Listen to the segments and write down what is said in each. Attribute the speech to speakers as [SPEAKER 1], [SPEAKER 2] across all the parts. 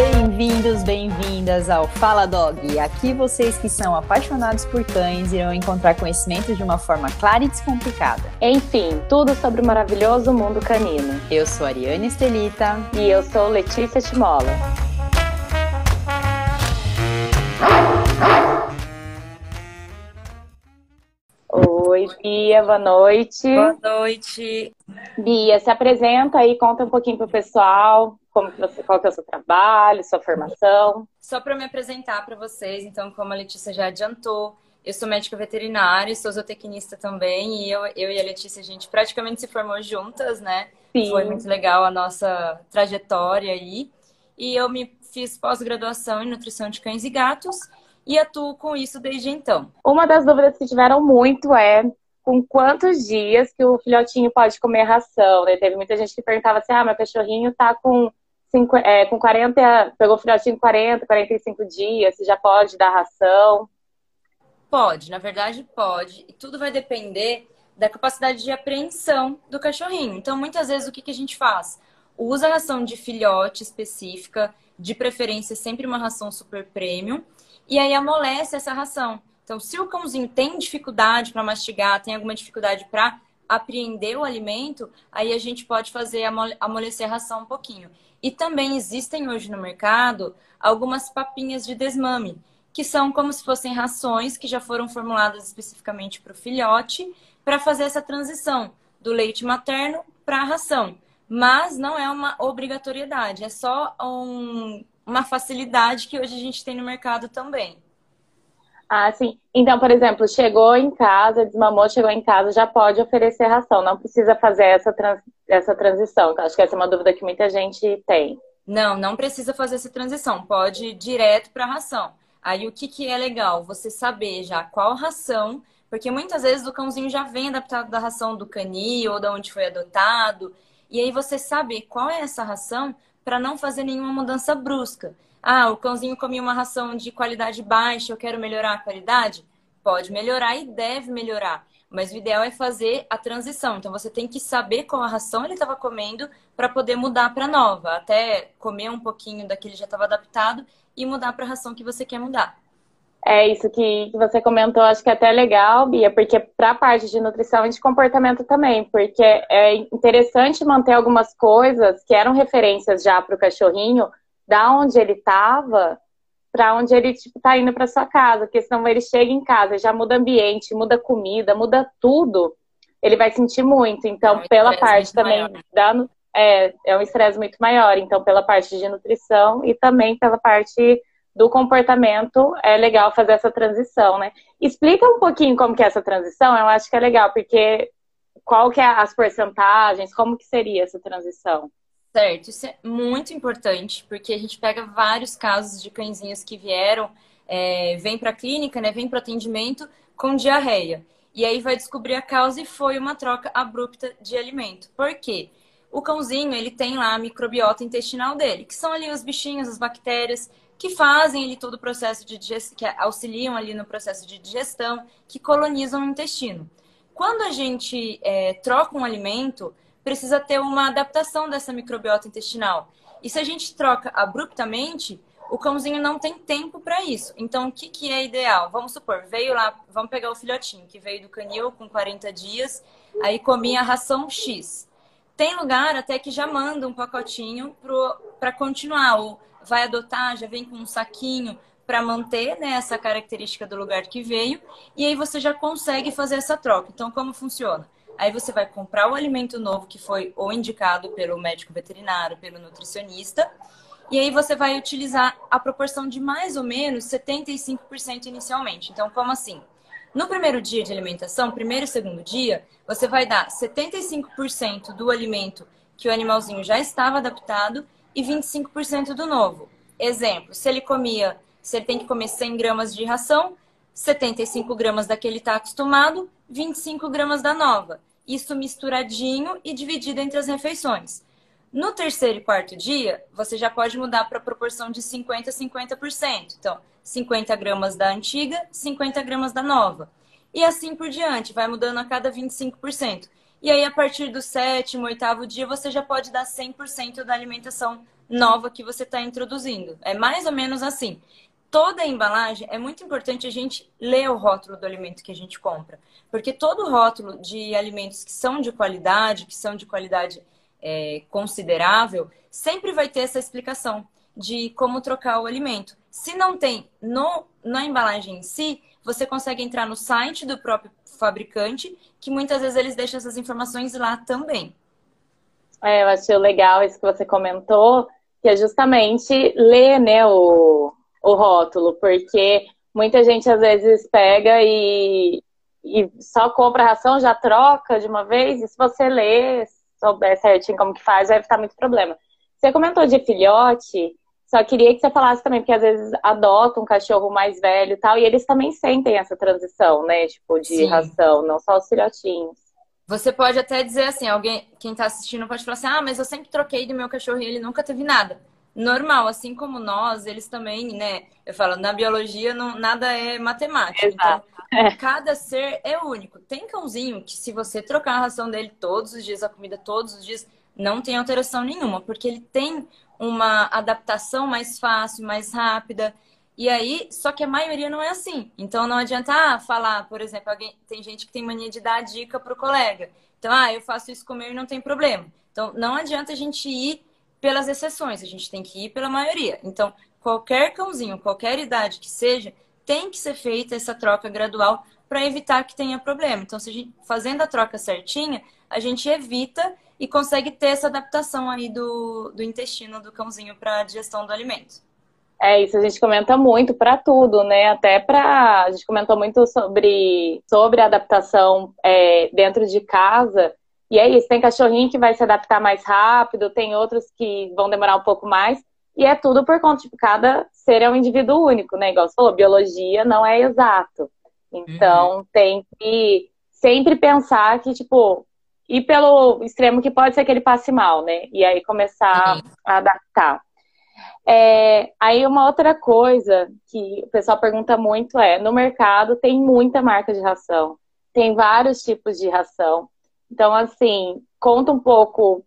[SPEAKER 1] Bem-vindos, bem-vindas ao Fala Dog. Aqui vocês que são apaixonados por cães irão encontrar conhecimento de uma forma clara e descomplicada.
[SPEAKER 2] Enfim, tudo sobre o maravilhoso mundo canino.
[SPEAKER 1] Eu sou Ariane Estelita
[SPEAKER 2] e eu sou Letícia Timola. Oi, Bia, boa noite.
[SPEAKER 1] Boa noite.
[SPEAKER 2] Bia, se apresenta aí, conta um pouquinho pro pessoal, como que você, qual que é o seu trabalho, sua formação.
[SPEAKER 1] Só para me apresentar para vocês, então, como a Letícia já adiantou, eu sou médica veterinária, sou zootecnista também, e eu, eu e a Letícia, a gente praticamente se formou juntas, né?
[SPEAKER 2] Sim.
[SPEAKER 1] Foi muito legal a nossa trajetória aí. E eu me fiz pós-graduação em nutrição de cães e gatos e atuo com isso desde então.
[SPEAKER 2] Uma das dúvidas que tiveram muito é com quantos dias que o filhotinho pode comer ração, né? Teve muita gente que perguntava assim, ah, meu cachorrinho tá com, cinco, é, com 40, pegou filhotinho 40, 45 dias, se já pode dar ração?
[SPEAKER 1] Pode, na verdade pode. E tudo vai depender da capacidade de apreensão do cachorrinho. Então, muitas vezes, o que, que a gente faz? Usa ração de filhote específica, de preferência sempre uma ração super premium, e aí amolece essa ração. Então, se o cãozinho tem dificuldade para mastigar, tem alguma dificuldade para apreender o alimento, aí a gente pode fazer amolecer a ração um pouquinho. E também existem hoje no mercado algumas papinhas de desmame, que são como se fossem rações que já foram formuladas especificamente para o filhote, para fazer essa transição do leite materno para a ração. Mas não é uma obrigatoriedade, é só um, uma facilidade que hoje a gente tem no mercado também.
[SPEAKER 2] Ah, sim. Então, por exemplo, chegou em casa, desmamou, chegou em casa, já pode oferecer ração, não precisa fazer essa, trans, essa transição. Acho que essa é uma dúvida que muita gente tem.
[SPEAKER 1] Não, não precisa fazer essa transição, pode ir direto para a ração. Aí o que, que é legal? Você saber já qual ração, porque muitas vezes o cãozinho já vem adaptado da ração do canil ou da onde foi adotado. E aí você saber qual é essa ração para não fazer nenhuma mudança brusca. Ah, o cãozinho comia uma ração de qualidade baixa, eu quero melhorar a qualidade? Pode melhorar e deve melhorar. Mas o ideal é fazer a transição. Então você tem que saber qual a ração ele estava comendo para poder mudar para nova, até comer um pouquinho daquele já estava adaptado e mudar para a ração que você quer mudar.
[SPEAKER 2] É isso que, você comentou, acho que é até legal, Bia, porque para a parte de nutrição e de comportamento também, porque é interessante manter algumas coisas que eram referências já para o cachorrinho, da onde ele estava, para onde ele tipo, tá indo para sua casa, porque senão ele chega em casa, já muda ambiente, muda comida, muda tudo, ele vai sentir muito. Então, é um pela parte também da, é, é um estresse muito maior. Então, pela parte de nutrição e também pela parte do comportamento, é legal fazer essa transição, né? Explica um pouquinho como que é essa transição, eu acho que é legal, porque qual que é as porcentagens, como que seria essa transição?
[SPEAKER 1] Certo, isso é muito importante, porque a gente pega vários casos de cãezinhos que vieram, é, vem para a clínica, né, vem para atendimento com diarreia. E aí vai descobrir a causa e foi uma troca abrupta de alimento. Por quê? O cãozinho, ele tem lá a microbiota intestinal dele, que são ali os bichinhos, as bactérias que fazem ali todo o processo de digestão, que auxiliam ali no processo de digestão, que colonizam o intestino. Quando a gente é, troca um alimento, precisa ter uma adaptação dessa microbiota intestinal. E se a gente troca abruptamente, o cãozinho não tem tempo para isso. Então, o que, que é ideal? Vamos supor, veio lá, vamos pegar o filhotinho que veio do canil com 40 dias, aí comia a ração X. Tem lugar até que já manda um pacotinho para continuar, ou vai adotar, já vem com um saquinho para manter né, essa característica do lugar que veio, e aí você já consegue fazer essa troca. Então, como funciona? Aí você vai comprar o alimento novo que foi ou indicado pelo médico veterinário, pelo nutricionista, e aí você vai utilizar a proporção de mais ou menos 75% inicialmente. Então, como assim? No primeiro dia de alimentação, primeiro e segundo dia, você vai dar 75% do alimento que o animalzinho já estava adaptado e 25% do novo. Exemplo, se ele comia, se ele tem que comer 100 gramas de ração, 75 gramas da que ele está acostumado, 25 gramas da nova. Isso misturadinho e dividido entre as refeições. No terceiro e quarto dia, você já pode mudar para a proporção de 50% a 50%. Então, 50 gramas da antiga, 50 gramas da nova. E assim por diante, vai mudando a cada 25%. E aí, a partir do sétimo, oitavo dia, você já pode dar 100% da alimentação nova que você está introduzindo. É mais ou menos assim. Toda a embalagem é muito importante a gente ler o rótulo do alimento que a gente compra, porque todo rótulo de alimentos que são de qualidade, que são de qualidade é, considerável, sempre vai ter essa explicação de como trocar o alimento. Se não tem no, na embalagem em si, você consegue entrar no site do próprio fabricante, que muitas vezes eles deixam essas informações lá também.
[SPEAKER 2] É, eu achei legal isso que você comentou, que é justamente ler né, o, o rótulo, porque muita gente às vezes pega e, e só compra a ração, já troca de uma vez, e se você ler, souber certinho como que faz, vai evitar muito problema. Você comentou de filhote, só queria que você falasse também, porque às vezes adota um cachorro mais velho e tal, e eles também sentem essa transição, né? Tipo, de Sim. ração, não só os filhotinhos.
[SPEAKER 1] Você pode até dizer assim, alguém, quem está assistindo pode falar assim, ah, mas eu sempre troquei do meu cachorro e ele nunca teve nada. Normal, assim como nós, eles também, né? Eu falo, na biologia não, nada é matemática. Exato. Então, é. cada ser é único. Tem cãozinho que se você trocar a ração dele todos os dias, a comida todos os dias, não tem alteração nenhuma, porque ele tem uma adaptação mais fácil, mais rápida. E aí, só que a maioria não é assim. Então não adianta ah, falar, por exemplo, alguém, tem gente que tem mania de dar dica pro colega. Então, ah, eu faço isso com o meu e não tem problema. Então, não adianta a gente ir pelas exceções, a gente tem que ir pela maioria. Então, qualquer cãozinho, qualquer idade que seja, tem que ser feita essa troca gradual para evitar que tenha problema. Então, se a gente, fazendo a troca certinha, a gente evita e consegue ter essa adaptação aí do, do intestino do cãozinho para a digestão do alimento.
[SPEAKER 2] É, isso a gente comenta muito para tudo, né? Até para. A gente comentou muito sobre, sobre adaptação é, dentro de casa. E é isso, tem cachorrinho que vai se adaptar mais rápido, tem outros que vão demorar um pouco mais. E é tudo por conta de tipo, cada ser é um indivíduo único, né? Igual você falou, biologia não é exato. Então uhum. tem que sempre pensar que, tipo, ir pelo extremo que pode ser que ele passe mal, né? E aí começar uhum. a adaptar. É, aí uma outra coisa que o pessoal pergunta muito é, no mercado tem muita marca de ração, tem vários tipos de ração. Então, assim, conta um pouco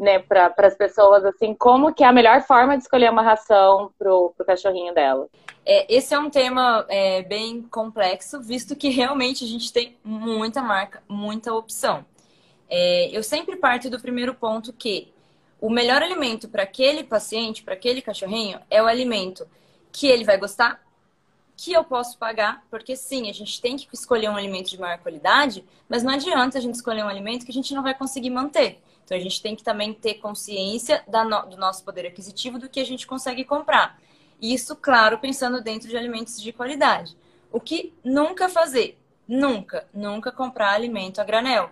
[SPEAKER 2] né, para as pessoas assim, como que é a melhor forma de escolher uma ração pro, pro cachorrinho dela.
[SPEAKER 1] É, esse é um tema é, bem complexo, visto que realmente a gente tem muita marca, muita opção. É, eu sempre parto do primeiro ponto que o melhor alimento para aquele paciente, para aquele cachorrinho, é o alimento que ele vai gostar, que eu posso pagar, porque sim, a gente tem que escolher um alimento de maior qualidade, mas não adianta a gente escolher um alimento que a gente não vai conseguir manter. Então a gente tem que também ter consciência no, do nosso poder aquisitivo do que a gente consegue comprar. Isso, claro, pensando dentro de alimentos de qualidade. O que nunca fazer? Nunca, nunca comprar alimento a granel.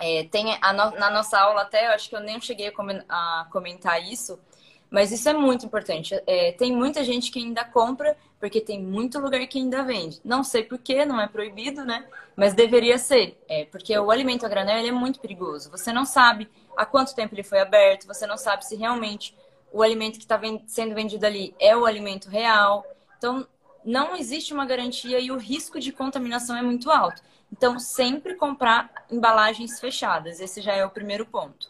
[SPEAKER 1] É, tem a no, na nossa aula até, eu acho que eu nem cheguei a comentar isso, mas isso é muito importante. É, tem muita gente que ainda compra, porque tem muito lugar que ainda vende. Não sei porquê, não é proibido, né? Mas deveria ser. É, porque o alimento a granel é muito perigoso. Você não sabe há quanto tempo ele foi aberto, você não sabe se realmente o alimento que está sendo vendido ali é o alimento real. Então, não existe uma garantia e o risco de contaminação é muito alto. Então, sempre comprar embalagens fechadas. Esse já é o primeiro ponto.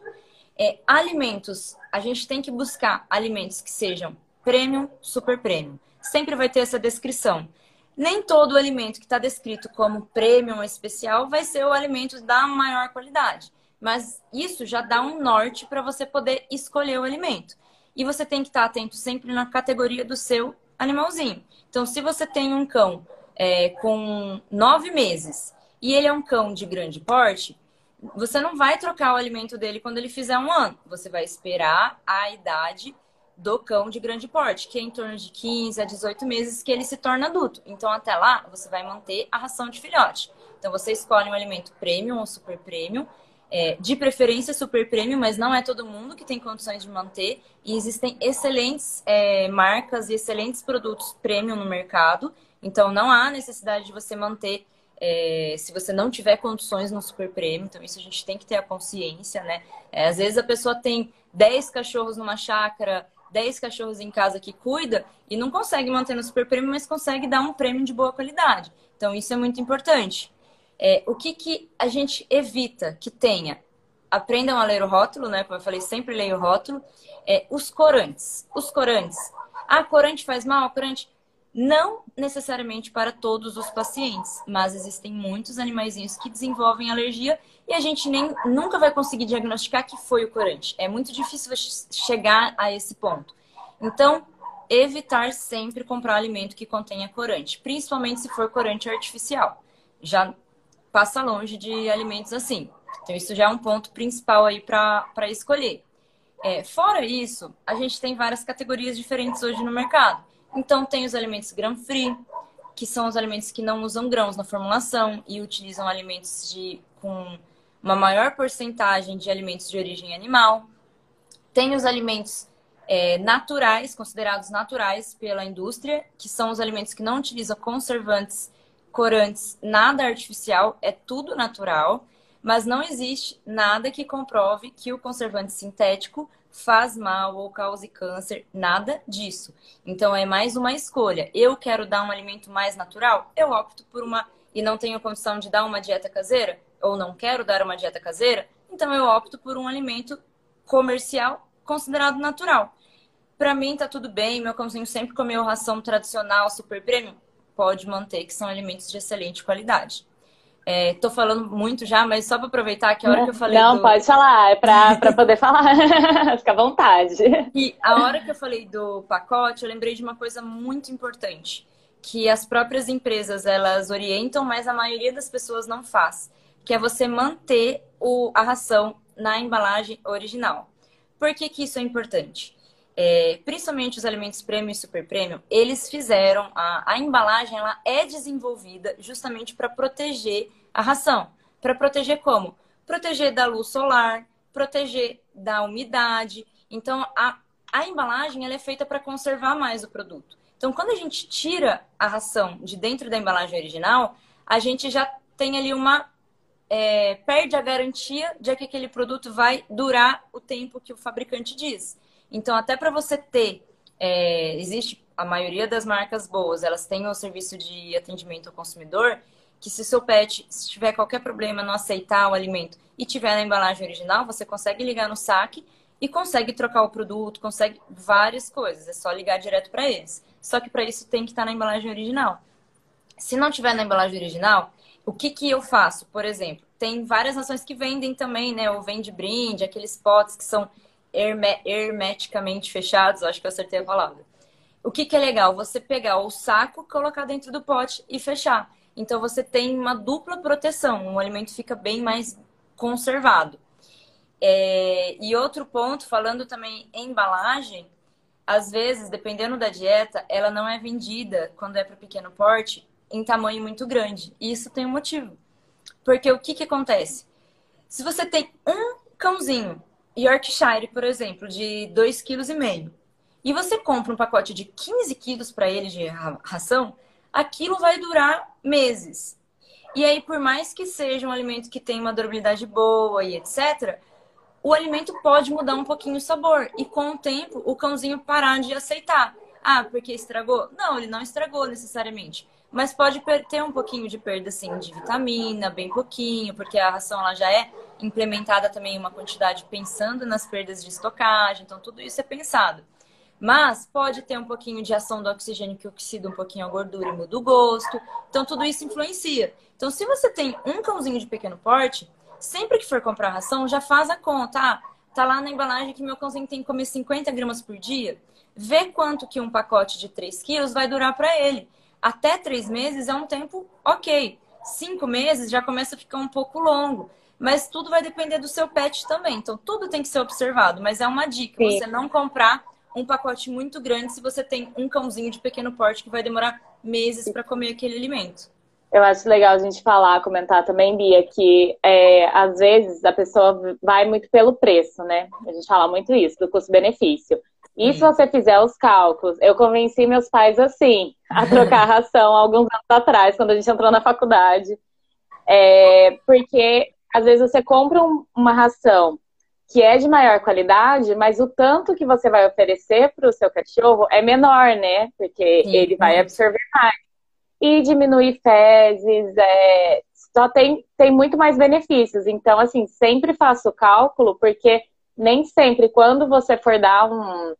[SPEAKER 1] É, alimentos. A gente tem que buscar alimentos que sejam premium, super premium. Sempre vai ter essa descrição. Nem todo alimento que está descrito como premium especial vai ser o alimento da maior qualidade. Mas isso já dá um norte para você poder escolher o alimento. E você tem que estar tá atento sempre na categoria do seu animalzinho. Então, se você tem um cão é, com nove meses e ele é um cão de grande porte, você não vai trocar o alimento dele quando ele fizer um ano. Você vai esperar a idade do cão de grande porte, que é em torno de 15 a 18 meses que ele se torna adulto. Então, até lá, você vai manter a ração de filhote. Então, você escolhe um alimento premium ou super premium, é, de preferência super premium, mas não é todo mundo que tem condições de manter. E existem excelentes é, marcas e excelentes produtos premium no mercado. Então, não há necessidade de você manter é, se você não tiver condições no super prêmio, então isso a gente tem que ter a consciência, né? É, às vezes a pessoa tem 10 cachorros numa chácara, 10 cachorros em casa que cuida e não consegue manter no super prêmio, mas consegue dar um prêmio de boa qualidade. Então isso é muito importante. É, o que, que a gente evita que tenha? aprendam a ler o rótulo, né? Como eu falei, sempre leio o rótulo. É, os corantes. Os corantes. Ah, corante faz mal? Corante. Não necessariamente para todos os pacientes, mas existem muitos animaizinhos que desenvolvem alergia e a gente nem nunca vai conseguir diagnosticar que foi o corante. É muito difícil chegar a esse ponto. Então, evitar sempre comprar alimento que contenha corante, principalmente se for corante artificial. Já passa longe de alimentos assim. Então, isso já é um ponto principal aí para escolher. É, fora isso, a gente tem várias categorias diferentes hoje no mercado. Então, tem os alimentos gram-free, que são os alimentos que não usam grãos na formulação e utilizam alimentos de, com uma maior porcentagem de alimentos de origem animal. Tem os alimentos é, naturais, considerados naturais pela indústria, que são os alimentos que não utilizam conservantes, corantes, nada artificial, é tudo natural, mas não existe nada que comprove que o conservante sintético faz mal ou cause câncer, nada disso. Então é mais uma escolha. Eu quero dar um alimento mais natural, eu opto por uma e não tenho condição de dar uma dieta caseira ou não quero dar uma dieta caseira, então eu opto por um alimento comercial considerado natural. Para mim tá tudo bem, meu cãozinho sempre comeu ração tradicional, super premium, pode manter, que são alimentos de excelente qualidade. É, tô falando muito já, mas só para aproveitar que a hora que eu falei.
[SPEAKER 2] Não,
[SPEAKER 1] do...
[SPEAKER 2] pode falar, é para poder falar. Fica à vontade.
[SPEAKER 1] E a hora que eu falei do pacote, eu lembrei de uma coisa muito importante. Que as próprias empresas elas orientam, mas a maioria das pessoas não faz. Que é você manter o, a ração na embalagem original. Por que, que isso é importante? É, principalmente os alimentos premium e super premium, eles fizeram a, a embalagem, ela é desenvolvida justamente para proteger a ração. Para proteger como? Proteger da luz solar, proteger da umidade. Então, a, a embalagem ela é feita para conservar mais o produto. Então, quando a gente tira a ração de dentro da embalagem original, a gente já tem ali uma é, perde a garantia de que aquele produto vai durar o tempo que o fabricante diz. Então, até para você ter, é, existe a maioria das marcas boas, elas têm o serviço de atendimento ao consumidor, que se seu pet se tiver qualquer problema não aceitar o alimento e tiver na embalagem original, você consegue ligar no saque e consegue trocar o produto, consegue várias coisas. É só ligar direto para eles. Só que para isso tem que estar tá na embalagem original. Se não tiver na embalagem original, o que, que eu faço? Por exemplo, tem várias nações que vendem também, né? Ou vende brinde, aqueles potes que são herme hermeticamente fechados, acho que eu acertei a palavra. O que, que é legal? Você pegar o saco, colocar dentro do pote e fechar. Então você tem uma dupla proteção, o alimento fica bem mais conservado. É... E outro ponto, falando também em embalagem, às vezes, dependendo da dieta, ela não é vendida quando é para pequeno porte em tamanho muito grande. E isso tem um motivo. Porque o que, que acontece? Se você tem um cãozinho, Yorkshire, por exemplo, de 2,5 kg, e você compra um pacote de 15 quilos para ele de ração, aquilo vai durar meses. E aí, por mais que seja um alimento que tem uma durabilidade boa e etc., o alimento pode mudar um pouquinho o sabor. E com o tempo, o cãozinho parar de aceitar. Ah, porque estragou? Não, ele não estragou necessariamente. Mas pode ter um pouquinho de perda, assim, de vitamina, bem pouquinho, porque a ração ela já é implementada também uma quantidade pensando nas perdas de estocagem, então tudo isso é pensado. Mas pode ter um pouquinho de ação do oxigênio que oxida um pouquinho a gordura e muda o gosto. Então tudo isso influencia. Então se você tem um cãozinho de pequeno porte, sempre que for comprar ração, já faz a conta. Ah, tá lá na embalagem que meu cãozinho tem que comer 50 gramas por dia. Vê quanto que um pacote de 3 quilos vai durar para ele. Até três meses é um tempo ok. Cinco meses já começa a ficar um pouco longo. Mas tudo vai depender do seu pet também. Então, tudo tem que ser observado. Mas é uma dica: Sim. você não comprar um pacote muito grande se você tem um cãozinho de pequeno porte que vai demorar meses para comer aquele alimento.
[SPEAKER 2] Eu acho legal a gente falar, comentar também, Bia, que é, às vezes a pessoa vai muito pelo preço, né? A gente fala muito isso, do custo-benefício. E se você fizer os cálculos, eu convenci meus pais assim a trocar ração alguns anos atrás, quando a gente entrou na faculdade. É, porque às vezes você compra um, uma ração que é de maior qualidade, mas o tanto que você vai oferecer para o seu cachorro é menor, né? Porque Sim. ele vai absorver mais. E diminuir fezes, é, já tem, tem muito mais benefícios. Então, assim, sempre faço o cálculo, porque nem sempre, quando você for dar um,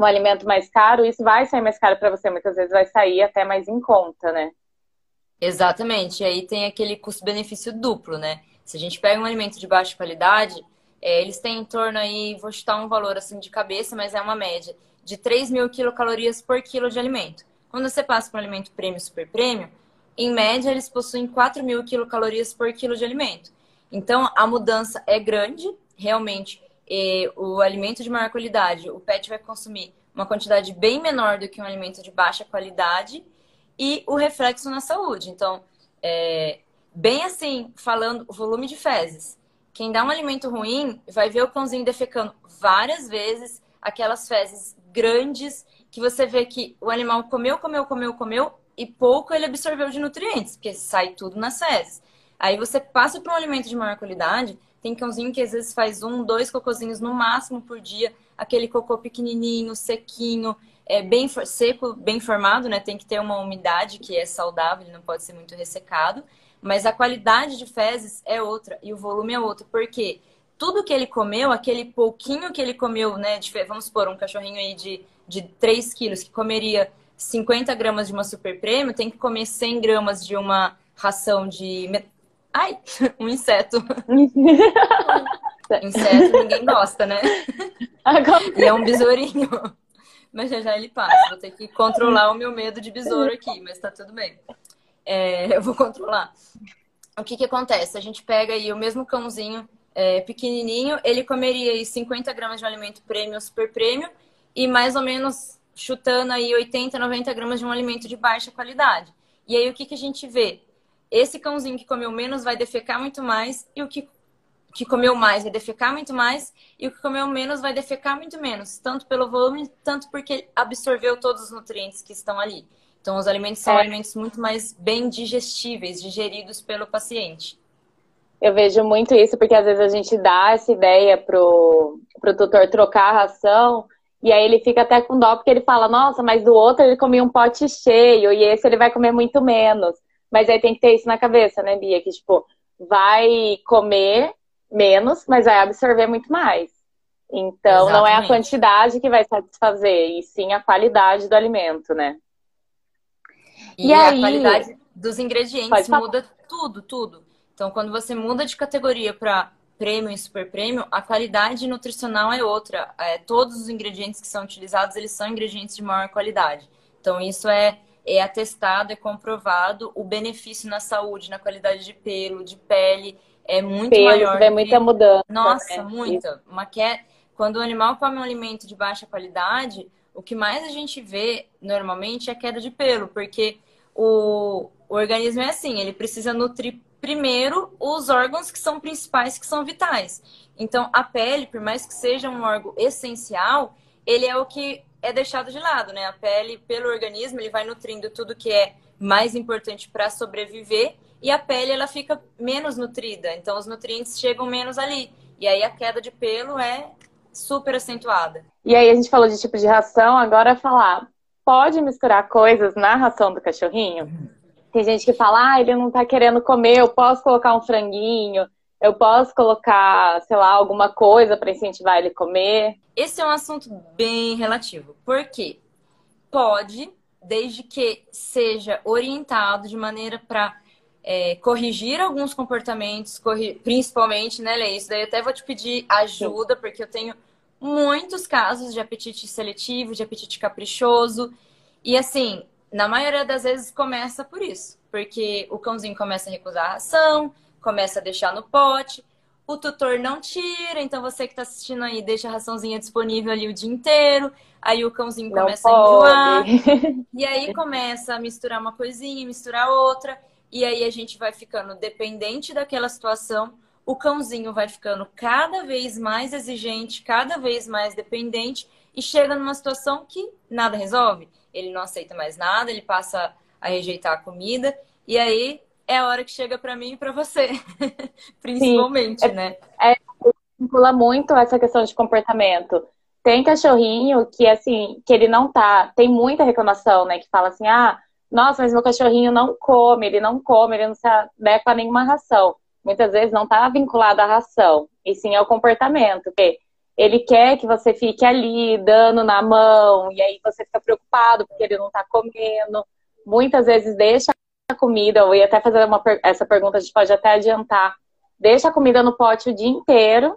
[SPEAKER 2] um alimento mais caro, isso vai sair mais caro para você. Muitas vezes vai sair até mais em conta, né?
[SPEAKER 1] Exatamente. E aí tem aquele custo-benefício duplo, né? Se a gente pega um alimento de baixa qualidade, é, eles têm em torno aí, vou chutar um valor assim de cabeça, mas é uma média, de 3 mil quilocalorias por quilo de alimento. Quando você passa para um alimento prêmio super prêmio, em média eles possuem 4 mil quilocalorias por quilo de alimento. Então a mudança é grande, realmente o alimento de maior qualidade, o pet vai consumir uma quantidade bem menor do que um alimento de baixa qualidade e o reflexo na saúde. Então, é, bem assim, falando o volume de fezes. Quem dá um alimento ruim vai ver o cãozinho defecando várias vezes aquelas fezes grandes que você vê que o animal comeu, comeu, comeu, comeu e pouco ele absorveu de nutrientes, porque sai tudo nas fezes. Aí você passa para um alimento de maior qualidade, tem cãozinho que às vezes faz um, dois cocôzinhos no máximo por dia, aquele cocô pequenininho, sequinho, é bem seco, bem formado, né? Tem que ter uma umidade que é saudável, ele não pode ser muito ressecado. Mas a qualidade de fezes é outra e o volume é outro. Porque tudo que ele comeu, aquele pouquinho que ele comeu, né? De, vamos supor, um cachorrinho aí de, de 3 quilos que comeria 50 gramas de uma super prêmio, tem que comer 100 gramas de uma ração de Ai, um inseto. inseto ninguém gosta, né? Agora... E é um besourinho. Mas já já ele passa. Vou ter que controlar o meu medo de besouro aqui, mas tá tudo bem. É, eu vou controlar. O que que acontece? A gente pega aí o mesmo cãozinho é, pequenininho, ele comeria aí 50 gramas de um alimento prêmio super prêmio e mais ou menos chutando aí 80, 90 gramas de um alimento de baixa qualidade. E aí o que que a gente vê? Esse cãozinho que comeu menos vai defecar muito mais e o que, que comeu mais vai defecar muito mais e o que comeu menos vai defecar muito menos, tanto pelo volume, tanto porque absorveu todos os nutrientes que estão ali. Então, os alimentos são é. alimentos muito mais bem digestíveis, digeridos pelo paciente.
[SPEAKER 2] Eu vejo muito isso, porque às vezes a gente dá essa ideia pro, pro tutor trocar a ração, e aí ele fica até com dó, porque ele fala, nossa, mas do outro ele comia um pote cheio, e esse ele vai comer muito menos. Mas aí tem que ter isso na cabeça, né, Bia? Que, tipo, vai comer menos, mas vai absorver muito mais. Então, Exatamente. não é a quantidade que vai satisfazer, e sim a qualidade do alimento, né?
[SPEAKER 1] E, e aí... a qualidade dos ingredientes muda tudo, tudo. Então, quando você muda de categoria para prêmio e super prêmio, a qualidade nutricional é outra. É, todos os ingredientes que são utilizados, eles são ingredientes de maior qualidade. Então, isso é é atestado, é comprovado o benefício na saúde, na qualidade de pelo, de pele, é muito pelo, maior.
[SPEAKER 2] Vê muita mudança.
[SPEAKER 1] Nossa, né? muita. Uma que... Quando o animal come um alimento de baixa qualidade, o que mais a gente vê normalmente é queda de pelo, porque o, o organismo é assim, ele precisa nutrir primeiro os órgãos que são principais, que são vitais. Então, a pele, por mais que seja um órgão essencial, ele é o que é deixado de lado, né? A pele, pelo organismo, ele vai nutrindo tudo que é mais importante para sobreviver e a pele ela fica menos nutrida, então os nutrientes chegam menos ali. E aí a queda de pelo é super acentuada.
[SPEAKER 2] E aí a gente falou de tipo de ração, agora falar, pode misturar coisas na ração do cachorrinho? Tem gente que fala, ah, ele não tá querendo comer, eu posso colocar um franguinho eu posso colocar, sei lá, alguma coisa para incentivar ele a comer?
[SPEAKER 1] Esse é um assunto bem relativo. Por quê? Pode, desde que seja orientado de maneira para é, corrigir alguns comportamentos, corri... principalmente, né, Lê? Isso daí eu até vou te pedir ajuda, Sim. porque eu tenho muitos casos de apetite seletivo, de apetite caprichoso. E assim, na maioria das vezes começa por isso. Porque o cãozinho começa a recusar a ração, começa a deixar no pote. O tutor não tira, então você que está assistindo aí deixa a raçãozinha disponível ali o dia inteiro. Aí o cãozinho não começa pode. a enjoar. e aí começa a misturar uma coisinha, misturar outra. E aí a gente vai ficando dependente daquela situação. O cãozinho vai ficando cada vez mais exigente, cada vez mais dependente. E chega numa situação que nada resolve. Ele não aceita mais nada, ele passa a rejeitar a comida. E aí é a hora que chega para mim e para você, principalmente,
[SPEAKER 2] Sim.
[SPEAKER 1] né?
[SPEAKER 2] É, vincula muito essa questão de comportamento. Tem cachorrinho que, assim, que ele não tá. Tem muita reclamação, né? Que fala assim: ah, Nossa, mas meu cachorrinho não come, ele não come, ele não se adequa a nenhuma ração. Muitas vezes não está vinculado à ração, e sim ao comportamento. Porque ele quer que você fique ali, dando na mão, e aí você fica preocupado porque ele não está comendo. Muitas vezes deixa comida, eu ia até fazer uma, essa pergunta, a gente pode até adiantar. Deixa a comida no pote o dia inteiro,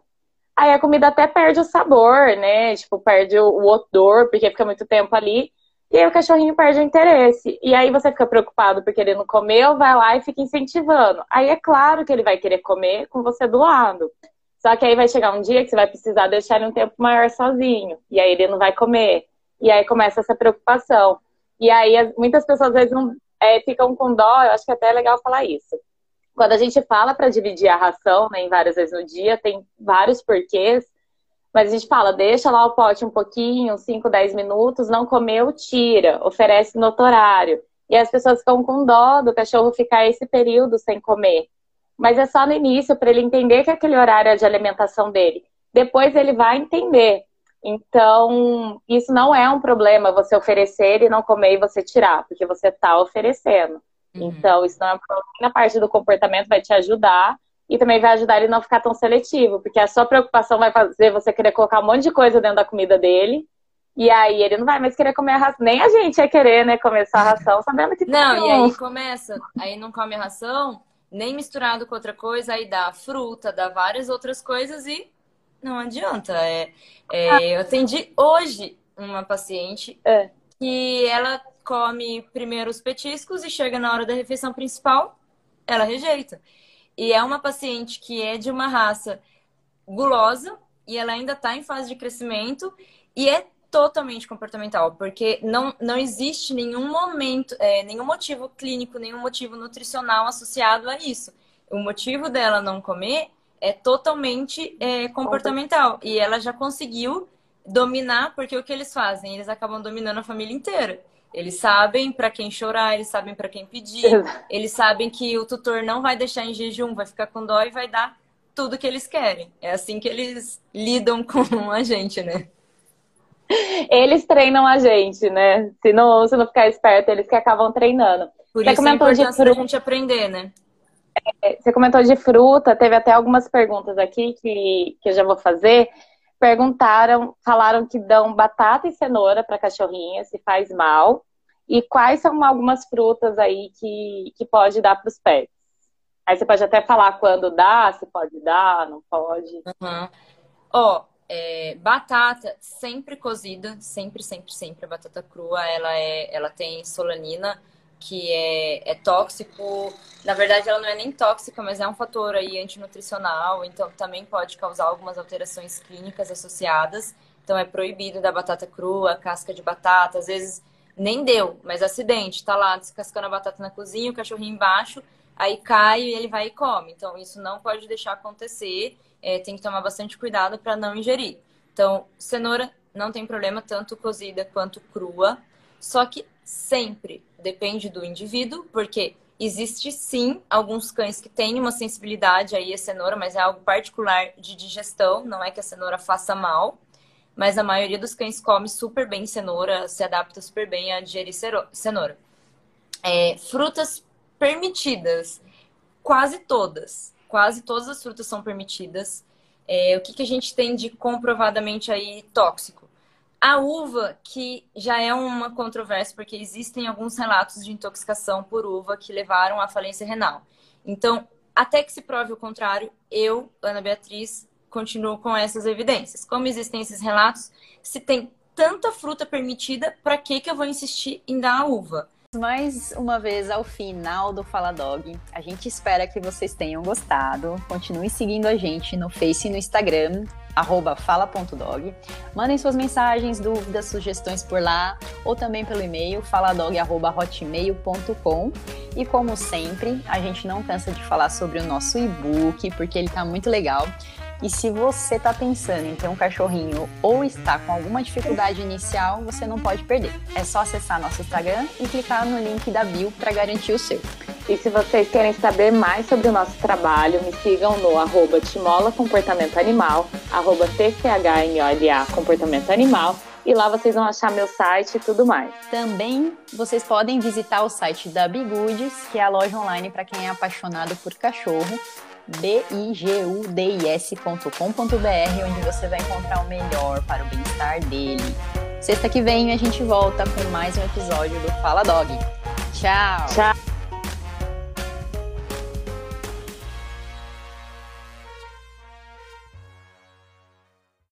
[SPEAKER 2] aí a comida até perde o sabor, né? Tipo, perde o odor, porque fica muito tempo ali. E aí o cachorrinho perde o interesse. E aí você fica preocupado porque ele não comeu, vai lá e fica incentivando. Aí é claro que ele vai querer comer com você do lado. Só que aí vai chegar um dia que você vai precisar deixar ele um tempo maior sozinho. E aí ele não vai comer. E aí começa essa preocupação. E aí muitas pessoas às vezes não, é, ficam com dó, eu acho que até é legal falar isso. Quando a gente fala para dividir a ração né, em várias vezes no dia, tem vários porquês. Mas a gente fala, deixa lá o pote um pouquinho, 5, 10 minutos, não comeu, tira, oferece no outro horário. E as pessoas ficam com dó do cachorro ficar esse período sem comer. Mas é só no início, para ele entender que aquele horário é de alimentação dele. Depois ele vai entender. Então, isso não é um problema você oferecer e não comer e você tirar, porque você está oferecendo. Uhum. Então, isso não é um problema. Na parte do comportamento vai te ajudar e também vai ajudar ele a não ficar tão seletivo, porque a sua preocupação vai fazer você querer colocar um monte de coisa dentro da comida dele. E aí ele não vai mais querer comer a ração. Nem a gente ia querer, né, começar a ração, sabendo que
[SPEAKER 1] Não, e aí começa, aí não come a ração, nem misturado com outra coisa, aí dá fruta, dá várias outras coisas e não adianta. É, é eu atendi hoje uma paciente é. que ela come primeiro os petiscos e chega na hora da refeição principal, ela rejeita. E é uma paciente que é de uma raça gulosa e ela ainda está em fase de crescimento e é totalmente comportamental, porque não, não existe nenhum momento, é, nenhum motivo clínico, nenhum motivo nutricional associado a isso. O motivo dela não comer é totalmente é, comportamental. E ela já conseguiu dominar, porque o que eles fazem? Eles acabam dominando a família inteira. Eles sabem para quem chorar, eles sabem para quem pedir, eles sabem que o tutor não vai deixar em jejum, vai ficar com dó e vai dar tudo que eles querem. É assim que eles lidam com a gente, né?
[SPEAKER 2] Eles treinam a gente, né? Se não, se não ficar esperto, eles que acabam treinando.
[SPEAKER 1] Por você isso comentou a de gente aprender, né?
[SPEAKER 2] É, você comentou de fruta, teve até algumas perguntas aqui que, que eu já vou fazer. Perguntaram, falaram que dão batata e cenoura para cachorrinha, se faz mal. E quais são algumas frutas aí que, que pode dar para os pets? Aí você pode até falar quando dá, se pode dar, não pode.
[SPEAKER 1] Uhum. É, batata sempre cozida, sempre, sempre, sempre a batata crua, ela é, ela tem solanina que é, é tóxico. Na verdade, ela não é nem tóxica, mas é um fator aí antinutricional, então também pode causar algumas alterações clínicas associadas. Então é proibido da batata crua, casca de batata, às vezes nem deu, mas acidente, tá lá descascando a batata na cozinha, o cachorrinho embaixo, aí cai e ele vai e come. Então isso não pode deixar acontecer é, tem que tomar bastante cuidado para não ingerir. Então, cenoura não tem problema, tanto cozida quanto crua. Só que sempre depende do indivíduo, porque existe sim alguns cães que têm uma sensibilidade aí a cenoura, mas é algo particular de digestão, não é que a cenoura faça mal. Mas a maioria dos cães come super bem cenoura, se adapta super bem a digerir cenoura. É, frutas permitidas, quase todas quase todas as frutas são permitidas. É, o que, que a gente tem de comprovadamente aí tóxico? A uva, que já é uma controvérsia, porque existem alguns relatos de intoxicação por uva que levaram à falência renal. Então, até que se prove o contrário, eu, Ana Beatriz, continuo com essas evidências. Como existem esses relatos, se tem tanta fruta permitida, para que, que eu vou insistir em dar a uva?
[SPEAKER 3] Mais uma vez ao final do Fala Dog. A gente espera que vocês tenham gostado. Continue seguindo a gente no Face e no Instagram, fala.dog. Mandem suas mensagens, dúvidas, sugestões por lá, ou também pelo e-mail faladog.hotmail.com. E como sempre, a gente não cansa de falar sobre o nosso e-book, porque ele está muito legal. E se você está pensando em ter um cachorrinho ou está com alguma dificuldade inicial, você não pode perder. É só acessar nosso Instagram e clicar no link da bio para garantir o seu.
[SPEAKER 2] E se vocês querem saber mais sobre o nosso trabalho, me sigam no arroba Timola Comportamento Animal, arroba TCHMOLA Comportamento Animal e lá vocês vão achar meu site e tudo mais.
[SPEAKER 3] Também vocês podem visitar o site da Bigudes, que é a loja online para quem é apaixonado por cachorro, bigudis.com.br, onde você vai encontrar o melhor para o bem-estar dele. Sexta que vem a gente volta com mais um episódio do Fala Dog. Tchau!
[SPEAKER 2] Tchau!